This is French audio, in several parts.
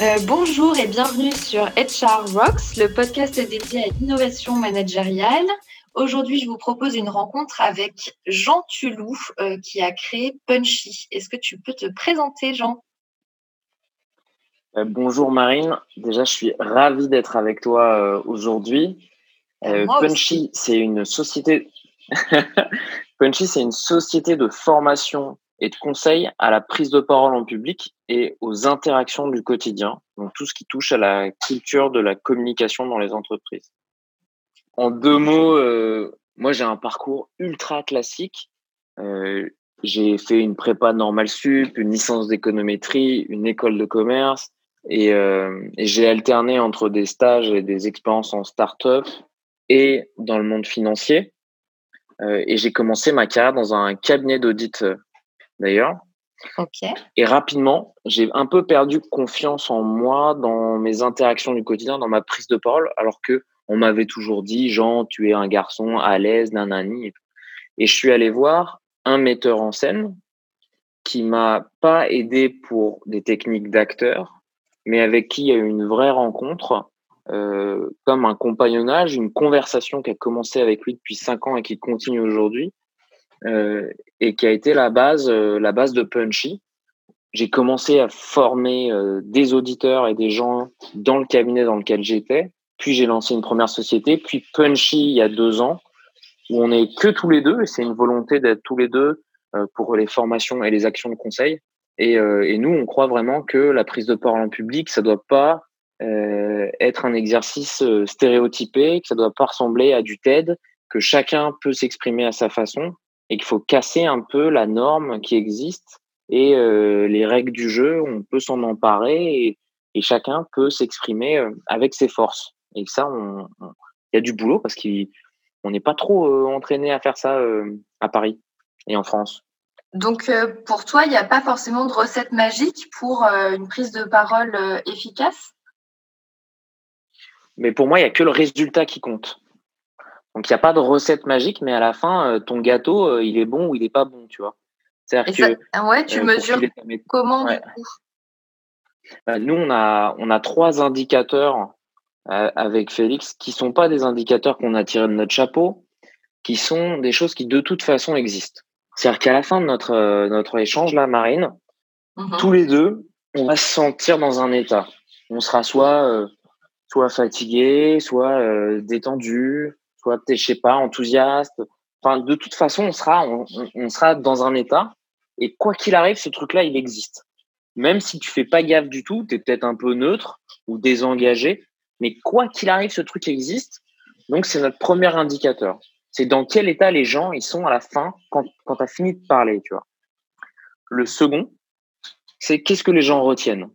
Euh, bonjour et bienvenue sur HR Rocks, le podcast dédié à l'innovation managériale. Aujourd'hui, je vous propose une rencontre avec Jean Tulou euh, qui a créé Punchy. Est-ce que tu peux te présenter, Jean? Euh, Bonjour Marine. Déjà, je suis ravi d'être avec toi aujourd'hui. Punchy, c'est une société. Punchy, c'est une société de formation et de conseil à la prise de parole en public et aux interactions du quotidien, donc tout ce qui touche à la culture de la communication dans les entreprises. En deux mots, euh, moi j'ai un parcours ultra classique. Euh, j'ai fait une prépa normale sup, une licence d'économétrie, une école de commerce et, euh, et j'ai alterné entre des stages et des expériences en start-up et dans le monde financier. Et j'ai commencé ma carrière dans un cabinet d'audit d'ailleurs. Et rapidement, j'ai un peu perdu confiance en moi, dans mes interactions du quotidien, dans ma prise de parole, alors que on m'avait toujours dit, Jean, tu es un garçon à l'aise, nanani. Et je suis allé voir un metteur en scène qui m'a pas aidé pour des techniques d'acteur, mais avec qui il y a eu une vraie rencontre, euh, comme un compagnonnage, une conversation qui a commencé avec lui depuis cinq ans et qui continue aujourd'hui, et qui a été la base, euh, la base de Punchy. J'ai commencé à former euh, des auditeurs et des gens dans le cabinet dans lequel j'étais. Puis j'ai lancé une première société. Puis Punchy il y a deux ans, où on est que tous les deux. Et c'est une volonté d'être tous les deux pour les formations et les actions de conseil. Et, et, nous, on croit vraiment que la prise de parole en public, ça doit pas euh, être un exercice stéréotypé, que ça doit pas ressembler à du TED, que chacun peut s'exprimer à sa façon et qu'il faut casser un peu la norme qui existe et euh, les règles du jeu, on peut s'en emparer et, et, chacun peut s'exprimer euh, avec ses forces. Et ça, il y a du boulot parce qu'on n'est pas trop euh, entraîné à faire ça euh, à Paris et en France. Donc, pour toi, il n'y a pas forcément de recette magique pour une prise de parole efficace? Mais pour moi, il n'y a que le résultat qui compte. Donc, il n'y a pas de recette magique, mais à la fin, euh, ton gâteau, euh, il est bon ou il n'est pas bon, tu vois. C'est-à-dire que. Ah ouais, tu euh, mesures comment, du coup? Bah, Nous, on a, on a trois indicateurs avec Félix qui sont pas des indicateurs qu'on a tirés de notre chapeau, qui sont des choses qui, de toute façon, existent. C'est-à-dire qu'à la fin de notre, notre échange, là, Marine, mmh tous les deux, on va se sentir dans un état. On sera soit, soit fatigué, soit détendu, soit je sais pas, enthousiaste. Enfin, de toute façon, on sera, on, sera dans un état. Et quoi qu'il arrive, ce truc-là, il existe. Même si tu fais pas gaffe du tout, tu es peut-être un peu neutre ou désengagé, mais quoi qu'il arrive, ce truc existe. Donc, c'est notre premier indicateur. C'est dans quel état les gens ils sont à la fin quand, quand tu as fini de parler, tu vois. Le second, c'est qu'est-ce que les gens retiennent.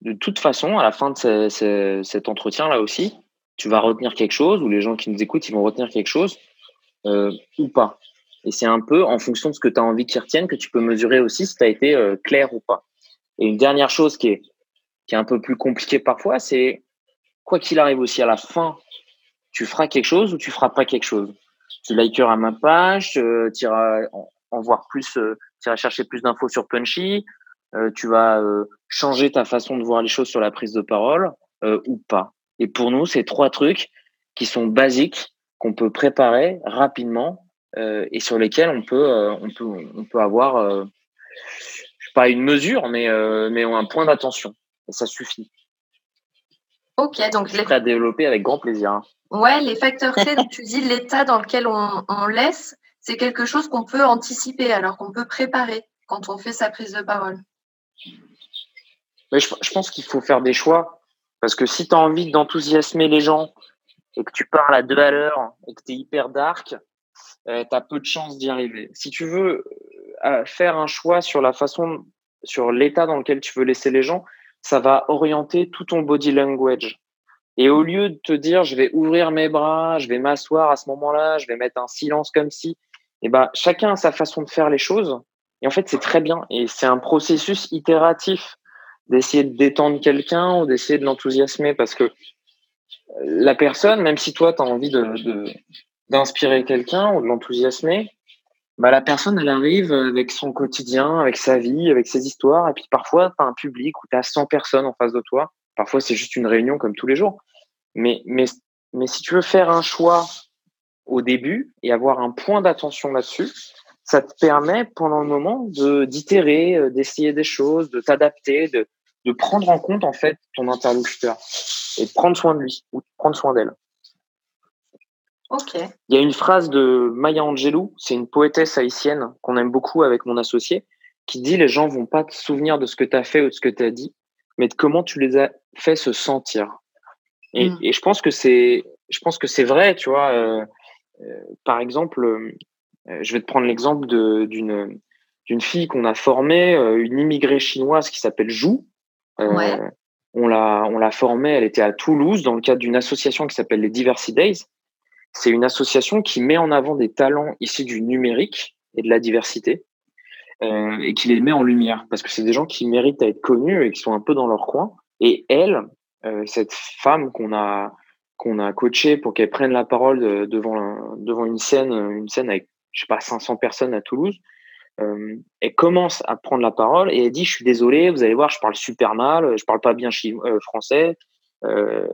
De toute façon, à la fin de cet entretien-là aussi, tu vas retenir quelque chose, ou les gens qui nous écoutent, ils vont retenir quelque chose, euh, ou pas. Et c'est un peu en fonction de ce que tu as envie qu'ils retiennent que tu peux mesurer aussi si tu as été euh, clair ou pas. Et une dernière chose qui est, qui est un peu plus compliquée parfois, c'est quoi qu'il arrive aussi à la fin, tu feras quelque chose ou tu feras pas quelque chose? Tu likeras ma page, euh, tu iras en, voir plus, tu iras chercher plus d'infos sur Punchy, tu vas changer ta façon de voir les choses sur la prise de parole ou pas. Et pour nous, c'est trois trucs qui sont basiques, qu'on peut préparer rapidement euh, et sur lesquels on peut, euh, on peut, on peut avoir, euh, pas une mesure, mais, euh, mais un point d'attention. Et ça suffit. Ok, donc les... à développer avec grand plaisir. Hein. Ouais, les facteurs clés, donc tu dis l'état dans lequel on, on laisse, c'est quelque chose qu'on peut anticiper, alors qu'on peut préparer quand on fait sa prise de parole. Mais je, je pense qu'il faut faire des choix parce que si tu as envie d'enthousiasmer les gens et que tu parles à deux à l'heure et que tu es hyper dark, euh, tu as peu de chances d'y arriver. Si tu veux euh, faire un choix sur la façon, sur l'état dans lequel tu veux laisser les gens, ça va orienter tout ton body language. Et au lieu de te dire, je vais ouvrir mes bras, je vais m'asseoir à ce moment-là, je vais mettre un silence comme si, eh ben, chacun a sa façon de faire les choses. Et en fait, c'est très bien. Et c'est un processus itératif d'essayer de détendre quelqu'un ou d'essayer de l'enthousiasmer parce que la personne, même si toi, tu as envie d'inspirer quelqu'un ou de l'enthousiasmer, bah, la personne, elle arrive avec son quotidien, avec sa vie, avec ses histoires. Et puis parfois, tu as un public où tu as 100 personnes en face de toi. Parfois, c'est juste une réunion comme tous les jours. Mais si tu veux faire un choix au début et avoir un point d'attention là-dessus, ça te permet pendant le moment de d'itérer, euh, d'essayer des choses, de t'adapter, de, de prendre en compte en fait ton interlocuteur et de prendre soin de lui ou de prendre soin d'elle. Ok. Il y a une phrase de Maya Angelou, c'est une poétesse haïtienne qu'on aime beaucoup avec mon associé, qui dit les gens vont pas te souvenir de ce que tu as fait ou de ce que tu as dit, mais de comment tu les as fait se sentir. Et, mm. et je pense que c'est, je pense que c'est vrai, tu vois. Euh, euh, par exemple, euh, je vais te prendre l'exemple d'une d'une fille qu'on a formée, une immigrée chinoise qui s'appelle Jou. Ouais. On l'a formée, elle était à Toulouse dans le cadre d'une association qui s'appelle les Diversity Days. C'est une association qui met en avant des talents issus du numérique et de la diversité euh, et qui les met en lumière parce que c'est des gens qui méritent à être connus et qui sont un peu dans leur coin. Et elle, euh, cette femme qu'on a a coachée pour qu'elle prenne la parole devant devant une scène une scène avec je sais pas 500 personnes à Toulouse, euh, elle commence à prendre la parole et elle dit je suis désolée, vous allez voir, je parle super mal, je parle pas bien euh, français, euh.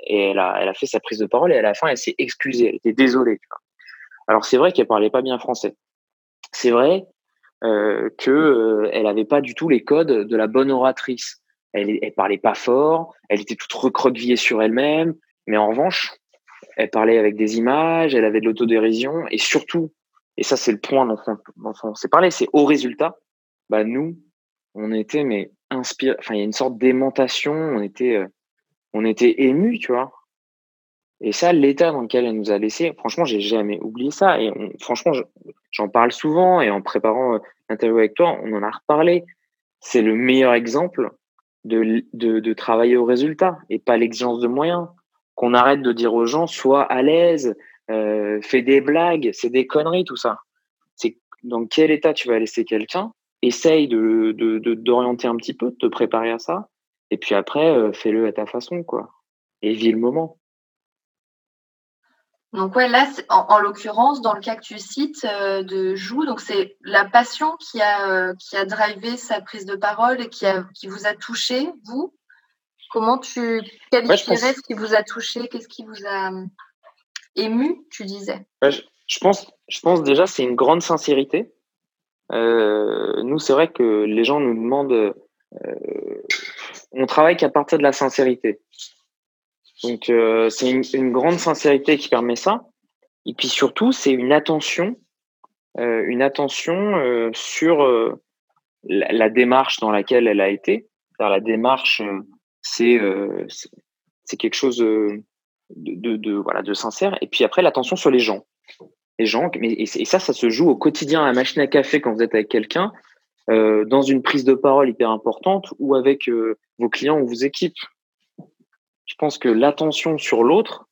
Et elle a, fait sa prise de parole et à la fin, elle s'est excusée. Elle était désolée. Alors c'est vrai qu'elle parlait pas bien français. C'est vrai euh, que elle avait pas du tout les codes de la bonne oratrice. Elle, elle parlait pas fort. Elle était toute recroquevillée sur elle-même. Mais en revanche, elle parlait avec des images. Elle avait de l'autodérision et surtout, et ça c'est le point dont on, on s'est parlé, c'est au résultat. Bah nous, on était mais inspiré. Enfin, il y a une sorte d'aimantation. On était euh, on était ému, tu vois. Et ça, l'état dans lequel elle nous a laissé, franchement, j'ai jamais oublié ça. Et franchement, j'en parle souvent et en préparant euh, l'interview avec toi, on en a reparlé. C'est le meilleur exemple de, de, de, travailler au résultat et pas l'exigence de moyens. Qu'on arrête de dire aux gens, sois à l'aise, euh, fais des blagues, c'est des conneries, tout ça. C'est dans quel état tu vas laisser quelqu'un. Essaye de, d'orienter un petit peu, de te préparer à ça. Et puis après, euh, fais-le à ta façon, quoi. Et vis le moment. Donc ouais, là, en, l'occurrence, dans le cas que tu cites euh, de Jou, donc c'est la passion qui a euh, qui a drivé sa prise de parole et qui a qui vous a touché, vous? Comment tu qualifierais ce qui vous a touché? Qu'est-ce qui vous a ému Tu disais. je, pense, je pense déjà c'est une grande sincérité. nous, c'est vrai que les gens nous demandent on travaille qu'à partir de la sincérité. Donc euh, c'est une, grande sincérité qui permet ça. Et puis surtout, c'est une attention, euh, une attention euh, sur la, démarche dans laquelle elle a été. la démarche, c'est c'est quelque chose de, voilà de sincère. Et puis après, l'attention sur les gens, les gens. Mais et, ça, ça se joue au quotidien à la machine à café quand vous êtes avec quelqu'un. dans une prise de parole hyper importante ou avec vos clients ou vos équipes. Je pense que l'attention sur l'autre,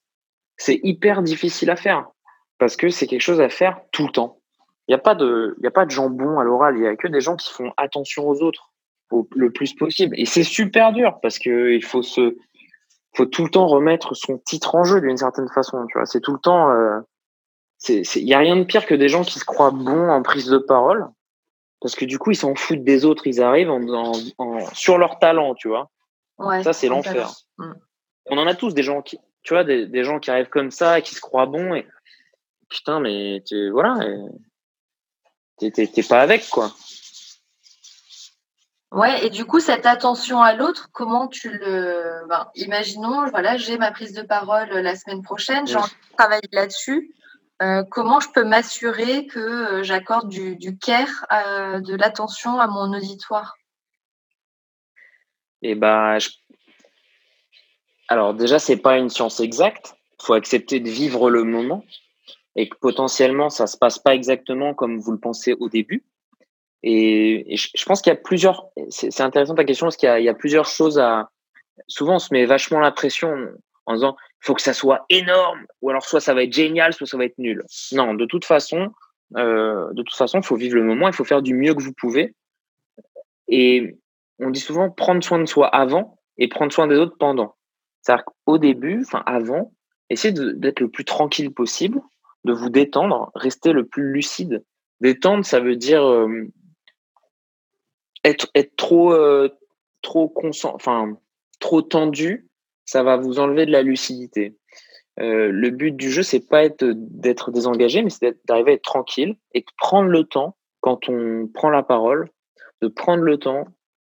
c'est hyper difficile à faire parce que c'est quelque chose à faire tout le temps. Il n'y a pas de, il a pas de jambon à l'oral. Il y a que des gens qui font attention aux autres le plus possible. Et c'est super dur parce que il faut se, faut tout le temps remettre son titre en jeu d'une certaine façon. Tu vois, c'est tout le temps. Euh, il y a rien de pire que des gens qui se croient bons en prise de parole parce que du coup, ils s'en foutent des autres. Ils arrivent en, sur leur talent, tu vois. ça, c'est l'enfer. Mm. On en a tous des gens qui, tu vois, des, gens qui arrivent comme ça et qui se croient bons. Et putain, mais tu, voilà, t'es pas avec, quoi. Ouais, et du coup, cette attention à l'autre, comment tu le. Ben, imaginons, voilà, j'ai ma prise de parole la semaine prochaine, j'ai envie de travailler là-dessus. Euh, comment je peux m'assurer que euh, j'accorde du, care, euh, de l'attention à mon auditoire? Eh ben, alors déjà, c'est pas une science exacte. Il faut accepter de vivre le moment et que potentiellement, ça se passe pas exactement comme vous le pensez au début. Et, je, pense qu'il y a plusieurs. C'est intéressant ta question parce qu'il y, a plusieurs choses à. Souvent, on se met vachement la pression en disant il faut que ça soit énorme, ou alors soit ça va être génial, soit ça va être nul. Non, de toute façon, euh, de toute façon, il faut vivre le moment, il faut faire du mieux que vous pouvez. Et on dit souvent prendre soin de soi avant et prendre soin des autres pendant. C'est-à-dire qu'au début, enfin avant, essayez d'être le plus tranquille possible, de vous détendre, rester le plus lucide Détendre, ça veut dire être, être trop, trop, enfin, trop tendu, ça va vous enlever de la lucidité. le but du jeu, c'est pas d'être désengagé, mais c'est d'arriver à être tranquille et de prendre le temps, quand on prend la parole, de prendre le temps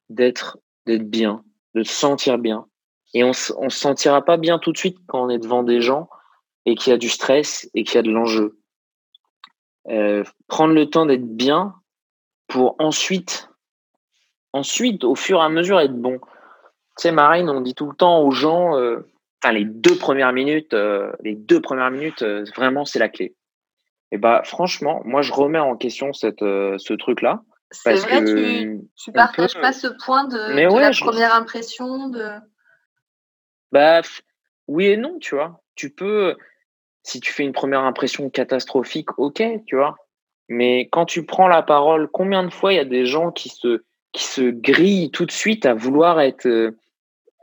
d'être d'être bien, de se sentir bien. Et on ne se sentira pas bien tout de suite quand on est devant des gens et qu'il y a du stress et qu'il y a de l'enjeu. Euh, prendre le temps d'être bien pour ensuite, ensuite, au fur et à mesure, être bon. Tu sais, Marine, on dit tout le temps aux gens, euh, les deux premières minutes, euh, les deux premières minutes, vraiment, c'est la clé. Et bah, franchement, moi, je remets en question cette, ce truc-là. C'est vrai, tu, tu partages pas ce point de, la première impression de. Bah, oui et non, tu vois. Tu peux, si tu fais une première impression catastrophique, ok, tu vois. Mais quand tu prends la parole, combien de fois il y a des gens qui se, qui se grillent tout de suite à vouloir être,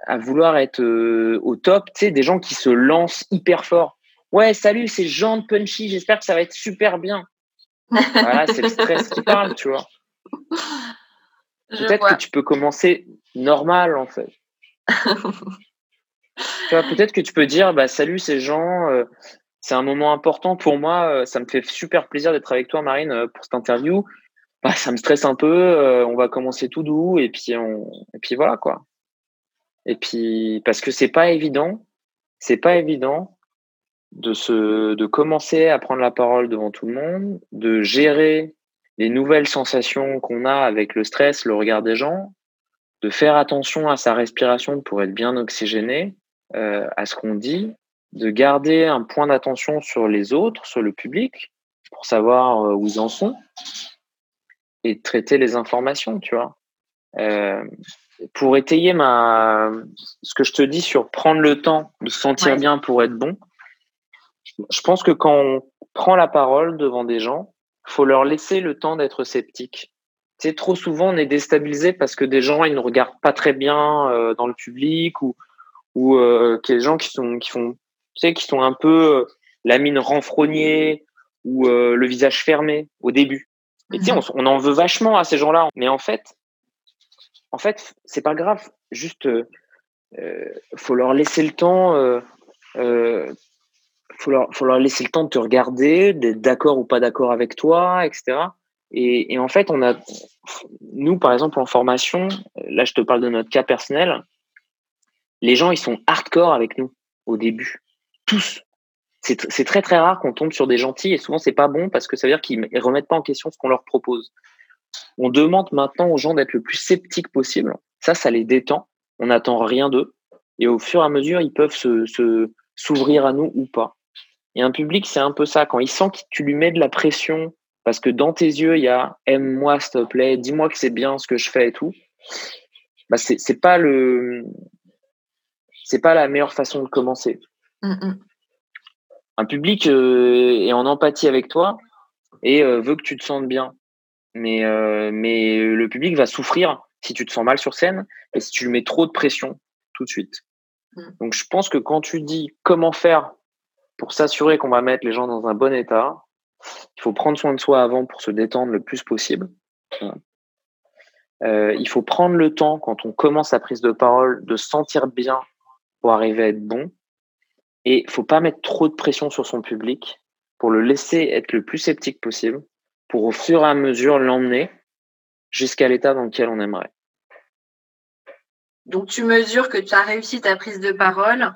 à vouloir être euh, au top, tu sais, des gens qui se lancent hyper fort. Ouais, salut, c'est Jean de Punchy, j'espère que ça va être super bien. voilà, c'est le stress qui parle, tu vois. Peut-être que tu peux commencer normal, en fait. peut-être que tu peux dire, bah, salut, c'est Jean, euh, c'est un moment important pour moi. Euh, ça me fait super plaisir d'être avec toi, Marine, euh, pour cette interview. Bah, ça me stresse un peu. Euh, on va commencer tout doux et puis on, et puis voilà quoi. Et puis parce que c'est pas évident, c'est pas évident de se, de commencer à prendre la parole devant tout le monde, de gérer les nouvelles sensations qu'on a avec le stress, le regard des gens, de faire attention à sa respiration pour être bien oxygéné, à ce qu'on dit, de garder un point d'attention sur les autres, sur le public, pour savoir euh, où ils en sont, et de traiter les informations, tu vois. Euh, pour étayer ma, ce que je te dis sur prendre le temps de se sentir bien pour être bon, je pense que quand on prend la parole devant des gens, faut leur laisser le temps d'être sceptiques. Tu trop souvent on est déstabilisé parce que des gens ils ne regardent pas très bien euh, dans le public ou ou euh, qu'il y a des gens qui sont qui font tu sais, qui sont un peu euh, la mine renfrognée ou euh, le visage fermé au début. On, en veut vachement à ces gens-là. Mais en fait, en fait, c'est pas grave. Juste, euh, euh faut leur laisser le temps. Euh, faut leur, faut leur laisser le temps de te regarder, d'être d'accord ou pas d'accord avec toi, etc. Et, et, en fait, on a, nous, par exemple, en formation, là, je te parle de notre cas personnel. Les gens, ils sont hardcore avec nous au début tous. C'est très très rare qu'on tombe sur des gentils et souvent c'est pas bon parce que ça veut dire qu'ils remettent pas en question ce qu'on leur propose. On demande maintenant aux gens d'être le plus sceptiques possible. Ça, ça les détend. On n'attend rien d'eux et au fur et à mesure ils peuvent se s'ouvrir à nous ou pas. Et un public, c'est un peu ça. Quand il sent que tu lui mets de la pression parce que dans tes yeux il y a aime-moi s'il te plaît, dis-moi que c'est bien ce que je fais et tout. Bah c'est pas le c'est pas la meilleure façon de commencer. Mm, mm. Un public euh, est en empathie avec toi et euh, veut que tu te sentes bien. Mais, euh, mais le public va souffrir si tu te sens mal sur scène et si tu lui mets trop de pression tout de suite. Mm. Donc je pense que quand tu dis comment faire pour s'assurer qu'on va mettre les gens dans un bon état, il faut prendre soin de soi avant pour se détendre le plus possible. il faut prendre le temps quand on commence la prise de parole de se sentir bien pour arriver à être bon. Et faut pas mettre trop de pression sur son public pour le laisser être le plus sceptique possible, pour au fur et à mesure l'emmener jusqu'à l'état dans lequel on aimerait. Donc tu mesures que tu as réussi ta prise de parole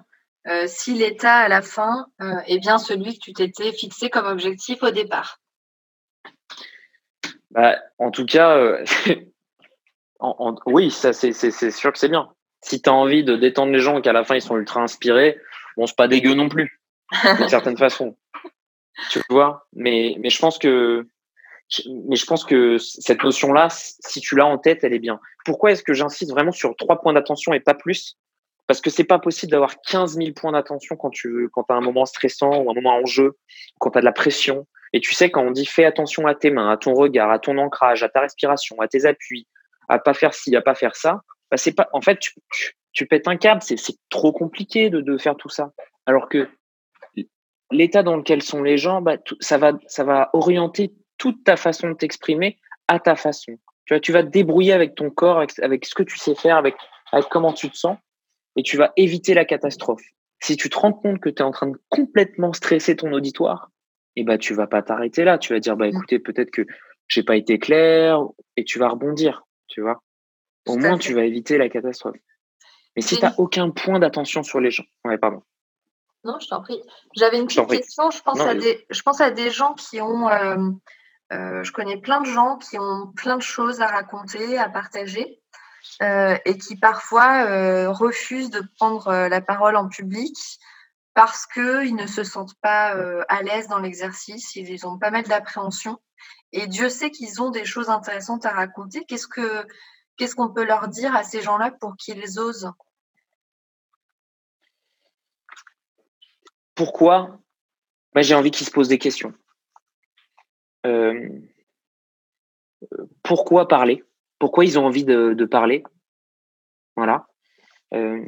euh, si l'état à la fin euh, est bien celui que tu t'étais fixé comme objectif au départ. Bah, en tout cas, euh, oui, ça c'est sûr que c'est bien. Si tu as envie de détendre les gens et qu'à la fin ils sont ultra inspirés, bon, c'est pas dégueu non plus, d'une certaine façon. Tu vois, mais, mais je pense que, mais je pense que cette notion-là, si tu l'as en tête, elle est bien. Pourquoi est-ce que j'insiste vraiment sur trois points d'attention et pas plus? Parce que c'est pas possible d'avoir 15 000 points d'attention quand tu quand as un moment stressant ou un moment en jeu, quand tu as de la pression. Et tu sais, quand on dit fais attention à tes mains, à ton regard, à ton ancrage, à ta respiration, à tes appuis, à pas faire ci, à pas faire ça, bah c'est pas, en fait, tu, tu pètes un câble, c'est trop compliqué de, de, faire tout ça. Alors que l'état dans lequel sont les gens, bah, ça, va, ça va orienter toute ta façon de t'exprimer à ta façon. Tu vois, tu vas te débrouiller avec ton corps, avec, ce que tu sais faire, avec, avec comment tu te sens, et tu vas éviter la catastrophe. Si tu te rends compte que tu es en train de complètement stresser ton auditoire, et eh ben, tu vas pas t'arrêter là. Tu vas dire, bah, mmh. écoutez, peut-être que j'ai pas été clair, et tu vas rebondir, tu vois. Au moins, tu vas éviter la catastrophe. Mais si tu n'as aucun point d'attention sur les gens, ouais, pardon. Non, je t'en prie. J'avais une petite question. Je pense, à des, je pense à des gens qui ont. Euh, euh, je connais plein de gens qui ont plein de choses à raconter, à partager, euh, et qui parfois refusent de prendre la parole en public parce qu'ils ne se sentent pas à l'aise dans l'exercice. Ils ont pas mal d'appréhension. Et Dieu sait qu'ils ont des choses intéressantes à raconter. Qu'est-ce que qu'est-ce qu'on peut leur dire à ces gens-là pour qu'ils osent pourquoi bah, J'ai envie qu'ils se posent des questions. Euh, pourquoi parler? Pourquoi ils ont envie de, parler? Voilà. Euh,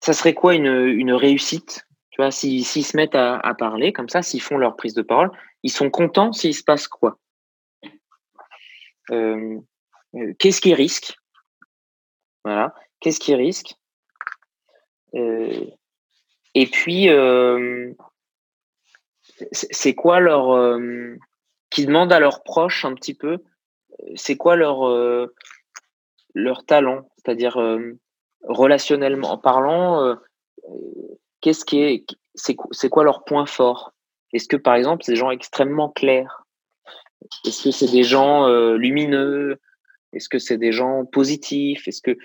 ça serait quoi une, réussite? Tu vois, s'ils se mettent à, parler comme ça, s'ils font leur prise de parole, ils sont contents s'il se passe quoi? Euh, Qu'est-ce qu'ils risquent Voilà. Qu'est-ce qu'ils risquent et puis, euh, c'est quoi leur. Euh, qui demandent à leurs proches un petit peu, c'est quoi leur, euh, leur talent? C'est-à-dire, relationnellement en parlant, qu'est-ce qui est. C'est quoi leur point fort? Est-ce que, par exemple, c'est des gens extrêmement clairs? Est-ce que c'est des gens lumineux? Est-ce que c'est des gens positifs? Est-ce que.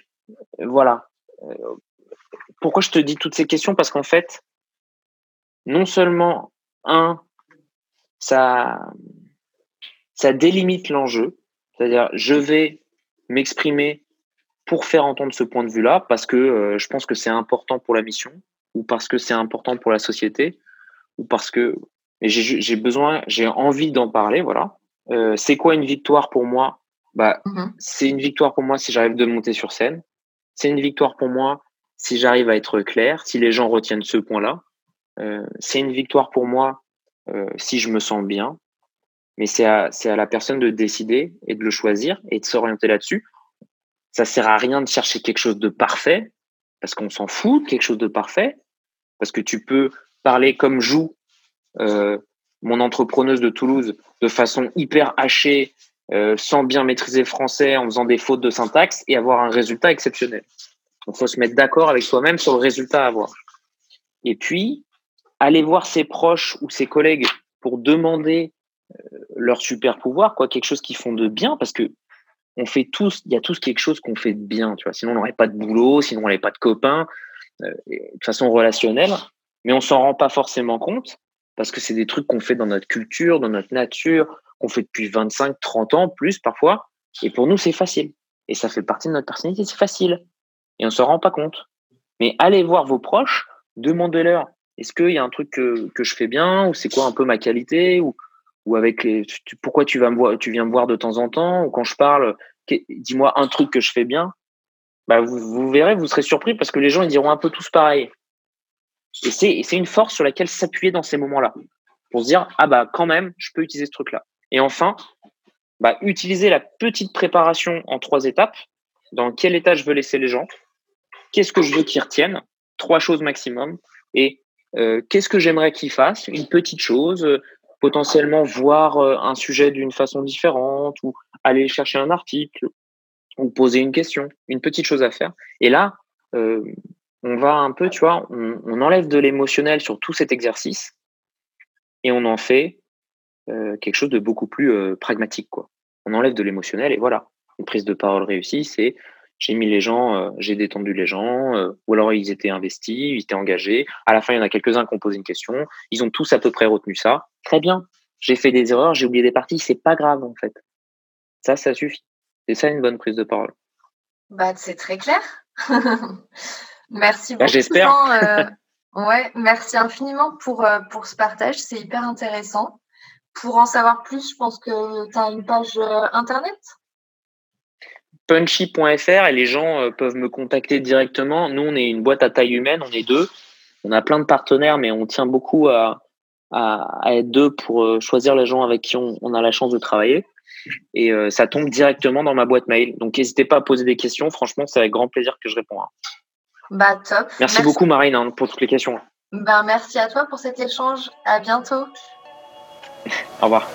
Voilà pourquoi je te dis toutes ces questions? Parce qu'en fait, non seulement, un, ça, ça délimite l'enjeu, c'est-à-dire je vais m'exprimer pour faire entendre ce point de vue-là, parce que euh, je pense que c'est important pour la mission, ou parce que c'est important pour la société, ou parce que j'ai besoin, j'ai envie d'en parler, voilà. Euh, c'est quoi une victoire pour moi? Bah, mm-hmm. C'est une victoire pour moi si j'arrive de monter sur scène. C'est une victoire pour moi si j'arrive à être clair, si les gens retiennent ce point-là, euh, c'est une victoire pour moi euh, si je me sens bien. Mais c'est à, la personne de décider et de le choisir et de s'orienter là-dessus. Ça sert à rien de chercher quelque chose de parfait parce qu'on s'en fout de quelque chose de parfait parce que tu peux parler comme joue euh, mon entrepreneuse de Toulouse de façon hyper hachée, sans bien maîtriser le français, en faisant des fautes de syntaxe et avoir un résultat exceptionnel. Il faut se mettre d'accord avec soi-même sur le résultat à avoir. Et puis, aller voir ses proches ou ses collègues pour demander euh, leur super pouvoir, quoi, quelque chose qu'ils font de bien, parce que on fait tous, il y a tous quelque chose qu'on fait de bien, tu vois. Sinon, on n'aurait pas de boulot, sinon on n'aurait pas de copains, euh, de façon relationnelle, mais on s'en rend pas forcément compte parce que c'est des trucs qu'on fait dans notre culture, dans notre nature, qu'on fait depuis 25, 30 ans, plus parfois. Et pour nous, c'est facile. Et ça fait partie de notre personnalité, c'est facile et on ne se rend pas compte. Mais allez voir vos proches, demandez-leur est-ce qu'il y a un truc que, que, je fais bien ou c'est quoi un peu ma qualité ou, ou avec les, pourquoi tu, vas me voir, tu viens me voir de temps en temps ou quand je parle, dis-moi un truc que je fais bien. Bah vous, vous, verrez, vous serez surpris parce que les gens ils diront un peu tous pareil. Et c'est une force sur laquelle s'appuyer dans ces moments-là pour se dire ah bah quand même je peux utiliser ce truc-là. Et enfin, bah, utiliser la petite préparation en trois étapes dans quel état je veux laisser les gens, qu'est-ce que je veux qu'ils retiennent, trois choses maximum, et euh, qu'est-ce que j'aimerais qu'ils fassent, une petite chose, euh, potentiellement voir euh, un sujet d'une façon différente, ou aller chercher un article, ou poser une question, une petite chose à faire. Et là, on va un peu, tu vois, on, on enlève de l'émotionnel sur tout cet exercice, et on en fait quelque chose de beaucoup plus pragmatique, quoi. On enlève de l'émotionnel, et voilà une prise de parole réussie, c'est j'ai mis les gens, euh, j'ai détendu les gens, euh, ou alors ils étaient investis, ils étaient engagés. À la fin, il y en a quelques-uns qui ont posé une question. Ils ont tous à peu près retenu ça. Très bien. J'ai fait des erreurs, j'ai oublié des parties, c'est pas grave en fait. Ça, ça suffit. C'est ça une bonne prise de parole. Bah, c'est très clair. merci bah, beaucoup. J'espère. Euh, ouais, merci infiniment pour, pour ce partage. C'est hyper intéressant. Pour en savoir plus, je pense que tu as une page internet? punchy.fr et les gens euh, peuvent me contacter directement. Nous, on est une boîte à taille humaine, on est deux. On a plein de partenaires, mais on tient beaucoup à, à, être deux pour choisir les gens avec qui on, a la chance de travailler. Et ça tombe directement dans ma boîte mail. Donc n'hésitez pas à poser des questions. Franchement, c'est avec grand plaisir que je réponds. Hein. Bah top. Merci, beaucoup Marine hein, pour toutes les questions. Ben, merci à toi pour cet échange. À bientôt. Au revoir.